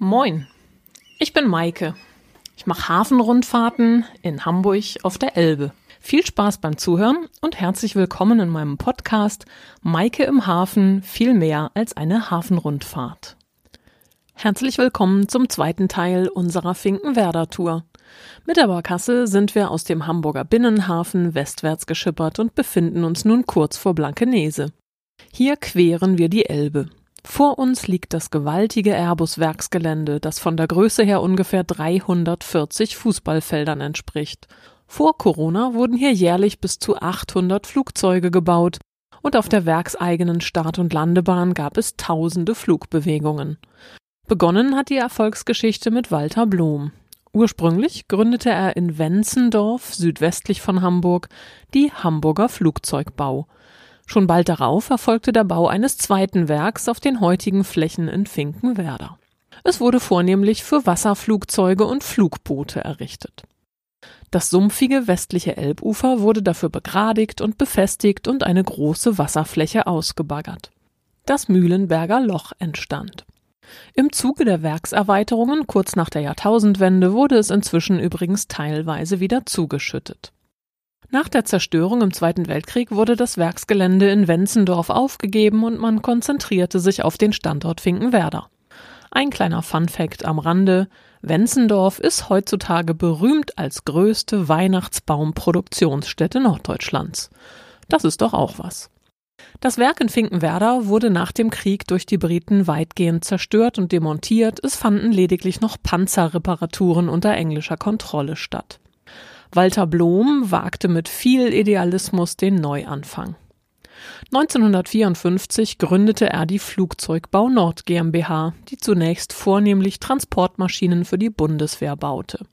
Moin, ich bin Maike. Ich mache Hafenrundfahrten in Hamburg auf der Elbe. Viel Spaß beim Zuhören und herzlich willkommen in meinem Podcast Maike im Hafen viel mehr als eine Hafenrundfahrt. Herzlich willkommen zum zweiten Teil unserer Finkenwerder Tour. Mit der Barkasse sind wir aus dem Hamburger Binnenhafen westwärts geschippert und befinden uns nun kurz vor Blankenese. Hier queren wir die Elbe. Vor uns liegt das gewaltige Airbus-Werksgelände, das von der Größe her ungefähr 340 Fußballfeldern entspricht. Vor Corona wurden hier jährlich bis zu 800 Flugzeuge gebaut und auf der werkseigenen Start- und Landebahn gab es tausende Flugbewegungen. Begonnen hat die Erfolgsgeschichte mit Walter Blom. Ursprünglich gründete er in Wenzendorf südwestlich von Hamburg die Hamburger Flugzeugbau. Schon bald darauf erfolgte der Bau eines zweiten Werks auf den heutigen Flächen in Finkenwerder. Es wurde vornehmlich für Wasserflugzeuge und Flugboote errichtet. Das sumpfige westliche Elbufer wurde dafür begradigt und befestigt und eine große Wasserfläche ausgebaggert. Das Mühlenberger Loch entstand. Im Zuge der Werkserweiterungen kurz nach der Jahrtausendwende wurde es inzwischen übrigens teilweise wieder zugeschüttet. Nach der Zerstörung im Zweiten Weltkrieg wurde das Werksgelände in Wenzendorf aufgegeben und man konzentrierte sich auf den Standort Finkenwerder. Ein kleiner Funfact am Rande. Wenzendorf ist heutzutage berühmt als größte Weihnachtsbaumproduktionsstätte Norddeutschlands. Das ist doch auch was. Das Werk in Finkenwerder wurde nach dem Krieg durch die Briten weitgehend zerstört und demontiert. Es fanden lediglich noch Panzerreparaturen unter englischer Kontrolle statt. Walter Blom wagte mit viel Idealismus den Neuanfang. 1954 gründete er die Flugzeugbau Nord GmbH, die zunächst vornehmlich Transportmaschinen für die Bundeswehr baute.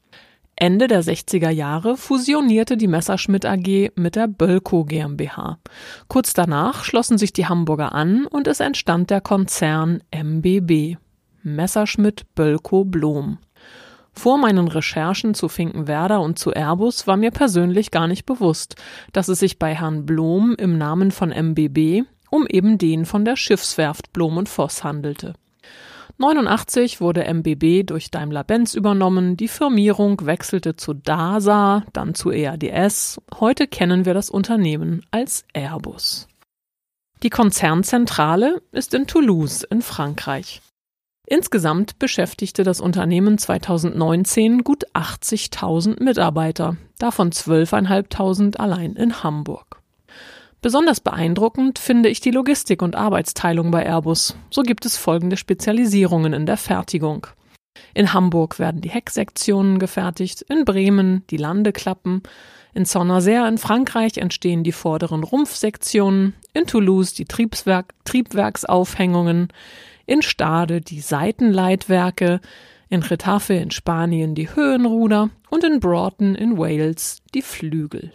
Ende der 60er Jahre fusionierte die Messerschmitt AG mit der Bölko GmbH. Kurz danach schlossen sich die Hamburger an und es entstand der Konzern MBB. Messerschmitt Bölko Blom. Vor meinen Recherchen zu Finkenwerder und zu Airbus war mir persönlich gar nicht bewusst, dass es sich bei Herrn Blom im Namen von MBB um eben den von der Schiffswerft Blom und Voss handelte. 89 wurde MBB durch Daimler-Benz übernommen, die Firmierung wechselte zu DASA, dann zu EADS, heute kennen wir das Unternehmen als Airbus. Die Konzernzentrale ist in Toulouse in Frankreich. Insgesamt beschäftigte das Unternehmen 2019 gut 80.000 Mitarbeiter, davon 12.500 allein in Hamburg. Besonders beeindruckend finde ich die Logistik und Arbeitsteilung bei Airbus. So gibt es folgende Spezialisierungen in der Fertigung. In Hamburg werden die Hecksektionen gefertigt, in Bremen die Landeklappen, in Saint-Nazaire in Frankreich entstehen die vorderen Rumpfsektionen, in Toulouse die Triebswerk Triebwerksaufhängungen, in Stade die Seitenleitwerke, in Retafe in Spanien die Höhenruder und in Broughton in Wales die Flügel.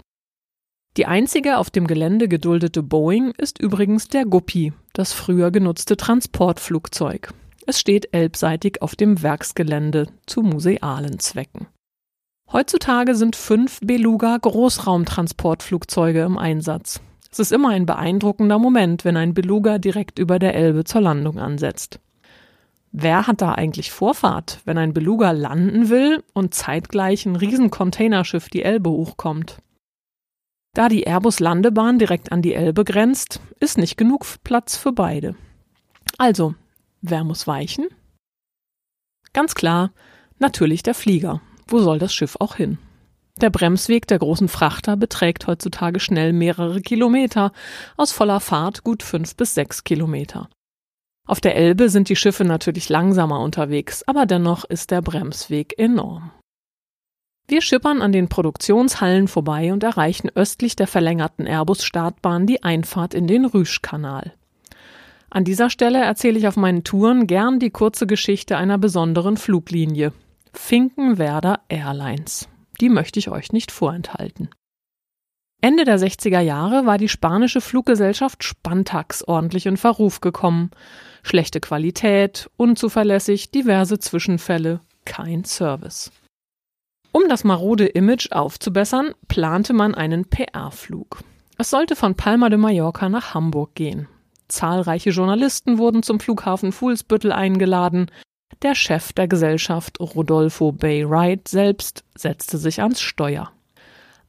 Die einzige auf dem Gelände geduldete Boeing ist übrigens der Guppy, das früher genutzte Transportflugzeug. Es steht elbseitig auf dem Werksgelände zu musealen Zwecken. Heutzutage sind fünf Beluga Großraumtransportflugzeuge im Einsatz. Es ist immer ein beeindruckender Moment, wenn ein Beluga direkt über der Elbe zur Landung ansetzt. Wer hat da eigentlich Vorfahrt, wenn ein Beluga landen will und zeitgleich ein Riesencontainerschiff die Elbe hochkommt? Da die Airbus-Landebahn direkt an die Elbe grenzt, ist nicht genug Platz für beide. Also, wer muss weichen? Ganz klar, natürlich der Flieger. Wo soll das Schiff auch hin? Der Bremsweg der großen Frachter beträgt heutzutage schnell mehrere Kilometer, aus voller Fahrt gut fünf bis sechs Kilometer. Auf der Elbe sind die Schiffe natürlich langsamer unterwegs, aber dennoch ist der Bremsweg enorm. Wir schippern an den Produktionshallen vorbei und erreichen östlich der verlängerten Airbus-Startbahn die Einfahrt in den Rüschkanal. An dieser Stelle erzähle ich auf meinen Touren gern die kurze Geschichte einer besonderen Fluglinie. Finkenwerder Airlines die möchte ich euch nicht vorenthalten. Ende der 60er Jahre war die spanische Fluggesellschaft Spantax ordentlich in Verruf gekommen. Schlechte Qualität, unzuverlässig, diverse Zwischenfälle, kein Service. Um das marode Image aufzubessern, plante man einen PR-Flug. Es sollte von Palma de Mallorca nach Hamburg gehen. Zahlreiche Journalisten wurden zum Flughafen Fuhlsbüttel eingeladen. Der Chef der Gesellschaft, Rodolfo Bay Wright selbst, setzte sich ans Steuer.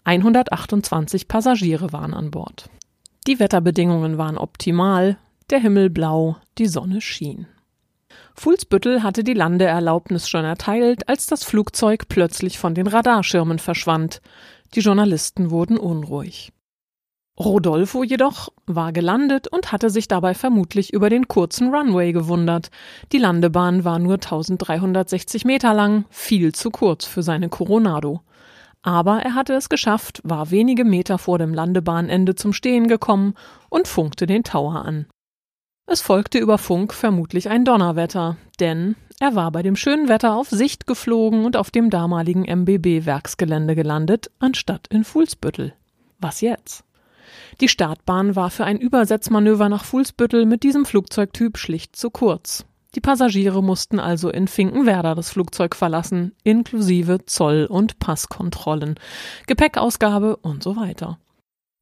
128 Passagiere waren an Bord. Die Wetterbedingungen waren optimal, der Himmel blau, die Sonne schien. Fuhlsbüttel hatte die Landeerlaubnis schon erteilt, als das Flugzeug plötzlich von den Radarschirmen verschwand. Die Journalisten wurden unruhig. Rodolfo jedoch war gelandet und hatte sich dabei vermutlich über den kurzen Runway gewundert. Die Landebahn war nur 1360 Meter lang, viel zu kurz für seine Coronado. Aber er hatte es geschafft, war wenige Meter vor dem Landebahnende zum Stehen gekommen und funkte den Tower an. Es folgte über Funk vermutlich ein Donnerwetter, denn er war bei dem schönen Wetter auf Sicht geflogen und auf dem damaligen MBB-Werksgelände gelandet, anstatt in Fuhlsbüttel. Was jetzt? Die Startbahn war für ein Übersetzmanöver nach Fuhlsbüttel mit diesem Flugzeugtyp schlicht zu kurz. Die Passagiere mussten also in Finkenwerder das Flugzeug verlassen, inklusive Zoll- und Passkontrollen, Gepäckausgabe und so weiter.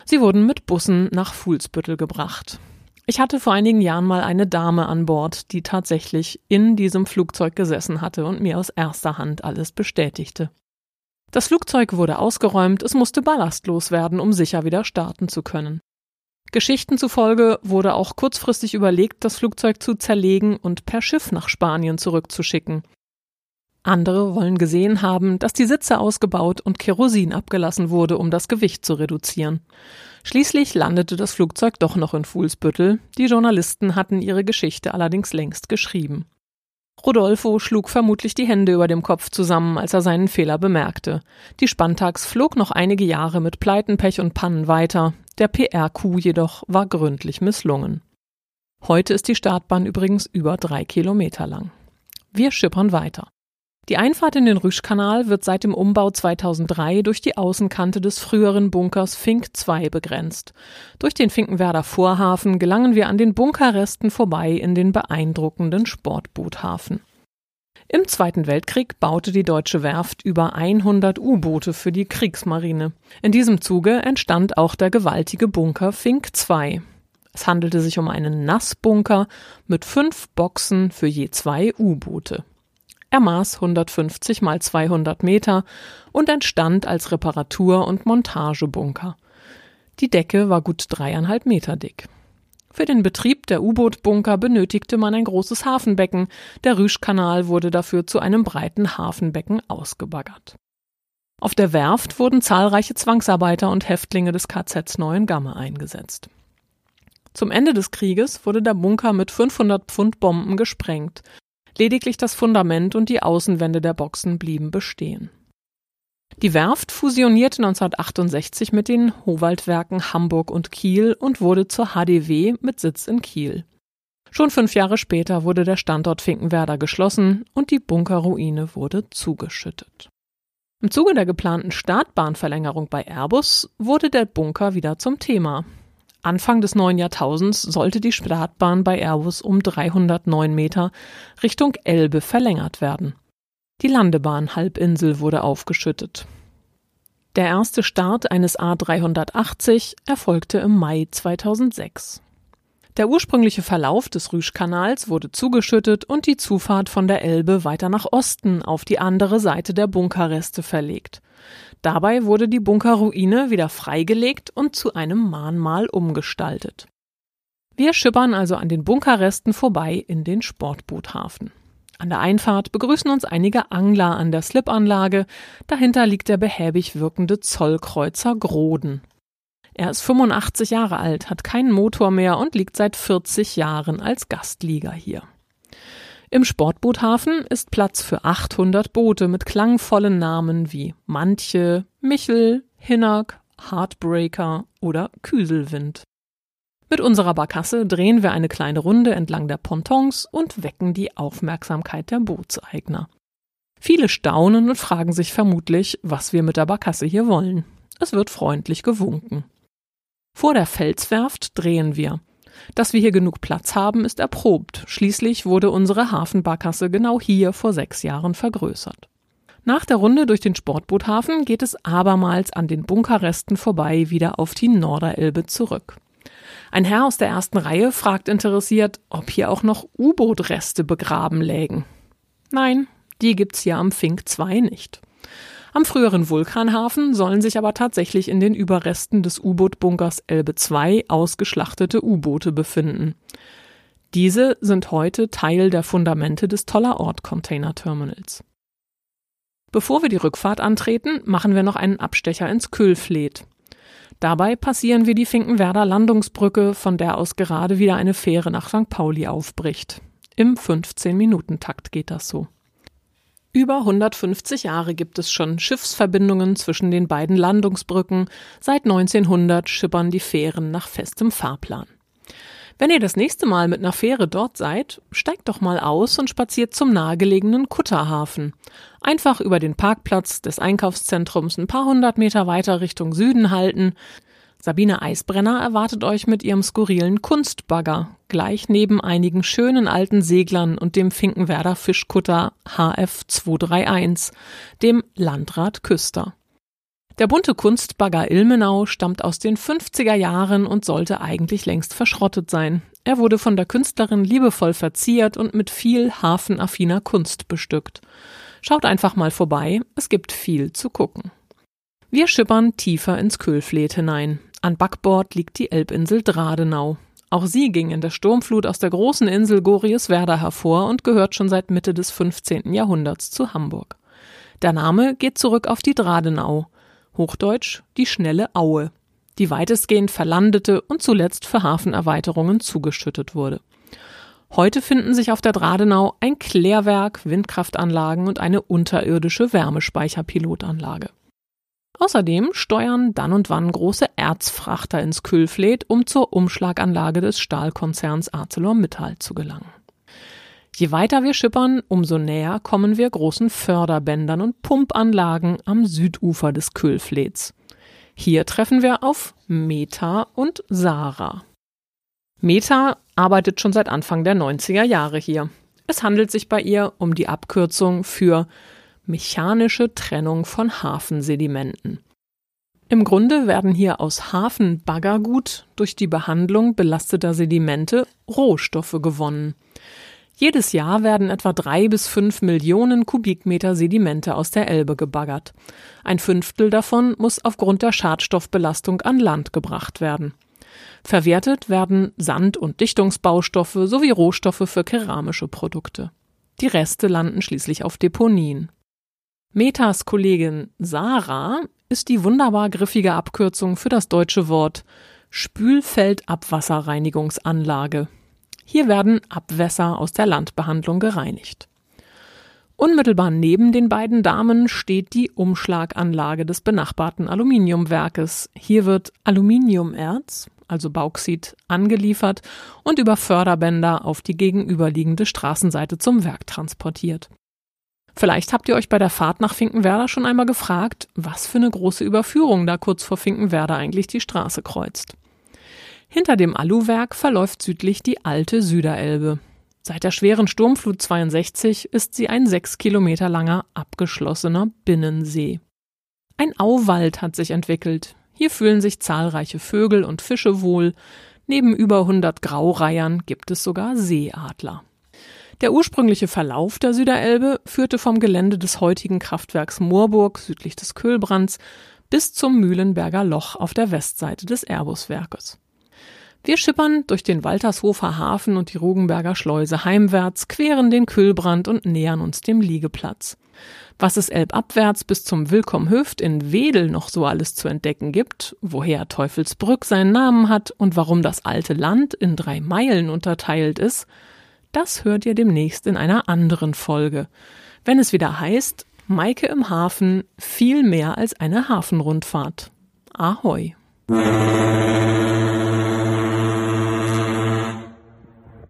Sie wurden mit Bussen nach Fuhlsbüttel gebracht. Ich hatte vor einigen Jahren mal eine Dame an Bord, die tatsächlich in diesem Flugzeug gesessen hatte und mir aus erster Hand alles bestätigte. Das Flugzeug wurde ausgeräumt, es musste ballastlos werden, um sicher wieder starten zu können. Geschichten zufolge wurde auch kurzfristig überlegt, das Flugzeug zu zerlegen und per Schiff nach Spanien zurückzuschicken. Andere wollen gesehen haben, dass die Sitze ausgebaut und Kerosin abgelassen wurde, um das Gewicht zu reduzieren. Schließlich landete das Flugzeug doch noch in Fuhlsbüttel, die Journalisten hatten ihre Geschichte allerdings längst geschrieben. Rodolfo schlug vermutlich die Hände über dem Kopf zusammen, als er seinen Fehler bemerkte. Die Spantax flog noch einige Jahre mit Pleiten, Pech und Pannen weiter, der PR-Coup jedoch war gründlich misslungen. Heute ist die Startbahn übrigens über drei Kilometer lang. Wir schippern weiter. Die Einfahrt in den Rüschkanal wird seit dem Umbau 2003 durch die Außenkante des früheren Bunkers Fink 2 begrenzt. Durch den Finkenwerder Vorhafen gelangen wir an den Bunkerresten vorbei in den beeindruckenden Sportboothafen. Im Zweiten Weltkrieg baute die deutsche Werft über 100 U-Boote für die Kriegsmarine. In diesem Zuge entstand auch der gewaltige Bunker Fink 2. Es handelte sich um einen Nassbunker mit fünf Boxen für je zwei U-Boote. Er maß 150 mal 200 Meter und entstand als Reparatur- und Montagebunker. Die Decke war gut dreieinhalb Meter dick. Für den Betrieb der U-Boot-Bunker benötigte man ein großes Hafenbecken. Der Rüschkanal wurde dafür zu einem breiten Hafenbecken ausgebaggert. Auf der Werft wurden zahlreiche Zwangsarbeiter und Häftlinge des KZs Neuengamme eingesetzt. Zum Ende des Krieges wurde der Bunker mit 500 Pfund Bomben gesprengt. Lediglich das Fundament und die Außenwände der Boxen blieben bestehen. Die Werft fusionierte 1968 mit den Howaldwerken Hamburg und Kiel und wurde zur HDW mit Sitz in Kiel. Schon fünf Jahre später wurde der Standort Finkenwerder geschlossen und die Bunkerruine wurde zugeschüttet. Im Zuge der geplanten Startbahnverlängerung bei Airbus wurde der Bunker wieder zum Thema. Anfang des neuen Jahrtausends sollte die Startbahn bei Airbus um 309 Meter Richtung Elbe verlängert werden. Die Landebahn Halbinsel wurde aufgeschüttet. Der erste Start eines A380 erfolgte im Mai 2006. Der ursprüngliche Verlauf des Rüschkanals wurde zugeschüttet und die Zufahrt von der Elbe weiter nach Osten auf die andere Seite der Bunkerreste verlegt. Dabei wurde die Bunkerruine wieder freigelegt und zu einem Mahnmal umgestaltet. Wir schippern also an den Bunkerresten vorbei in den Sportboothafen. An der Einfahrt begrüßen uns einige Angler an der Slipanlage. Dahinter liegt der behäbig wirkende Zollkreuzer Groden. Er ist 85 Jahre alt, hat keinen Motor mehr und liegt seit 40 Jahren als Gastlieger hier. Im Sportboothafen ist Platz für 800 Boote mit klangvollen Namen wie Mantje, Michel, Hinnack, Heartbreaker oder Küselwind. Mit unserer Barkasse drehen wir eine kleine Runde entlang der Pontons und wecken die Aufmerksamkeit der Bootseigner. Viele staunen und fragen sich vermutlich, was wir mit der Barkasse hier wollen. Es wird freundlich gewunken. Vor der Felswerft drehen wir. Dass wir hier genug Platz haben, ist erprobt. Schließlich wurde unsere Hafenbarkasse genau hier vor sechs Jahren vergrößert. Nach der Runde durch den Sportboothafen geht es abermals an den Bunkerresten vorbei wieder auf die Norderelbe zurück. Ein Herr aus der ersten Reihe fragt interessiert, ob hier auch noch U-Boot-Reste begraben lägen. Nein, die gibt's hier am Fink 2 nicht. Am früheren Vulkanhafen sollen sich aber tatsächlich in den Überresten des U-Boot-Bunkers Elbe 2 ausgeschlachtete U-Boote befinden. Diese sind heute Teil der Fundamente des Toller Ort Container Terminals. Bevor wir die Rückfahrt antreten, machen wir noch einen Abstecher ins Kühlfleet. Dabei passieren wir die Finkenwerder Landungsbrücke, von der aus gerade wieder eine Fähre nach St. Pauli aufbricht. Im 15-Minuten-Takt geht das so. Über 150 Jahre gibt es schon Schiffsverbindungen zwischen den beiden Landungsbrücken. Seit 1900 schippern die Fähren nach festem Fahrplan. Wenn ihr das nächste Mal mit einer Fähre dort seid, steigt doch mal aus und spaziert zum nahegelegenen Kutterhafen. Einfach über den Parkplatz des Einkaufszentrums ein paar hundert Meter weiter Richtung Süden halten. Sabine Eisbrenner erwartet euch mit ihrem skurrilen Kunstbagger, gleich neben einigen schönen alten Seglern und dem Finkenwerder Fischkutter HF 231, dem Landrat Küster. Der bunte Kunstbagger Ilmenau stammt aus den 50er Jahren und sollte eigentlich längst verschrottet sein. Er wurde von der Künstlerin liebevoll verziert und mit viel hafenaffiner Kunst bestückt. Schaut einfach mal vorbei, es gibt viel zu gucken. Wir schippern tiefer ins Kühlfleet hinein. An Backbord liegt die Elbinsel Dradenau. Auch sie ging in der Sturmflut aus der großen Insel Gorieswerda hervor und gehört schon seit Mitte des 15. Jahrhunderts zu Hamburg. Der Name geht zurück auf die Dradenau. Hochdeutsch die schnelle Aue, die weitestgehend verlandete und zuletzt für Hafenerweiterungen zugeschüttet wurde. Heute finden sich auf der Dradenau ein Klärwerk, Windkraftanlagen und eine unterirdische Wärmespeicherpilotanlage. Außerdem steuern dann und wann große Erzfrachter ins Kühlfleet, um zur Umschlaganlage des Stahlkonzerns ArcelorMittal zu gelangen. Je weiter wir schippern, umso näher kommen wir großen Förderbändern und Pumpanlagen am Südufer des Kühlflets. Hier treffen wir auf Meta und Sarah. Meta arbeitet schon seit Anfang der 90er Jahre hier. Es handelt sich bei ihr um die Abkürzung für mechanische Trennung von Hafensedimenten. Im Grunde werden hier aus Hafenbaggergut durch die Behandlung belasteter Sedimente Rohstoffe gewonnen. Jedes Jahr werden etwa drei bis fünf Millionen Kubikmeter Sedimente aus der Elbe gebaggert. Ein Fünftel davon muss aufgrund der Schadstoffbelastung an Land gebracht werden. Verwertet werden Sand- und Dichtungsbaustoffe sowie Rohstoffe für keramische Produkte. Die Reste landen schließlich auf Deponien. Metas Kollegin Sarah ist die wunderbar griffige Abkürzung für das deutsche Wort Spülfeldabwasserreinigungsanlage. Hier werden Abwässer aus der Landbehandlung gereinigt. Unmittelbar neben den beiden Damen steht die Umschlaganlage des benachbarten Aluminiumwerkes. Hier wird Aluminiumerz, also Bauxit, angeliefert und über Förderbänder auf die gegenüberliegende Straßenseite zum Werk transportiert. Vielleicht habt ihr euch bei der Fahrt nach Finkenwerder schon einmal gefragt, was für eine große Überführung da kurz vor Finkenwerder eigentlich die Straße kreuzt. Hinter dem Aluwerk verläuft südlich die alte Süderelbe. Seit der schweren Sturmflut 62 ist sie ein sechs Kilometer langer abgeschlossener Binnensee. Ein Auwald hat sich entwickelt. Hier fühlen sich zahlreiche Vögel und Fische wohl. Neben über 100 Graureihern gibt es sogar Seeadler. Der ursprüngliche Verlauf der Süderelbe führte vom Gelände des heutigen Kraftwerks Moorburg südlich des Köhlbrands bis zum Mühlenberger Loch auf der Westseite des Airbuswerkes. Wir schippern durch den Waltershofer Hafen und die Rugenberger Schleuse heimwärts, queren den Kühlbrand und nähern uns dem Liegeplatz. Was es elbabwärts bis zum Willkommhöft in Wedel noch so alles zu entdecken gibt, woher Teufelsbrück seinen Namen hat und warum das alte Land in drei Meilen unterteilt ist, das hört ihr demnächst in einer anderen Folge, wenn es wieder heißt, Maike im Hafen viel mehr als eine Hafenrundfahrt. Ahoi!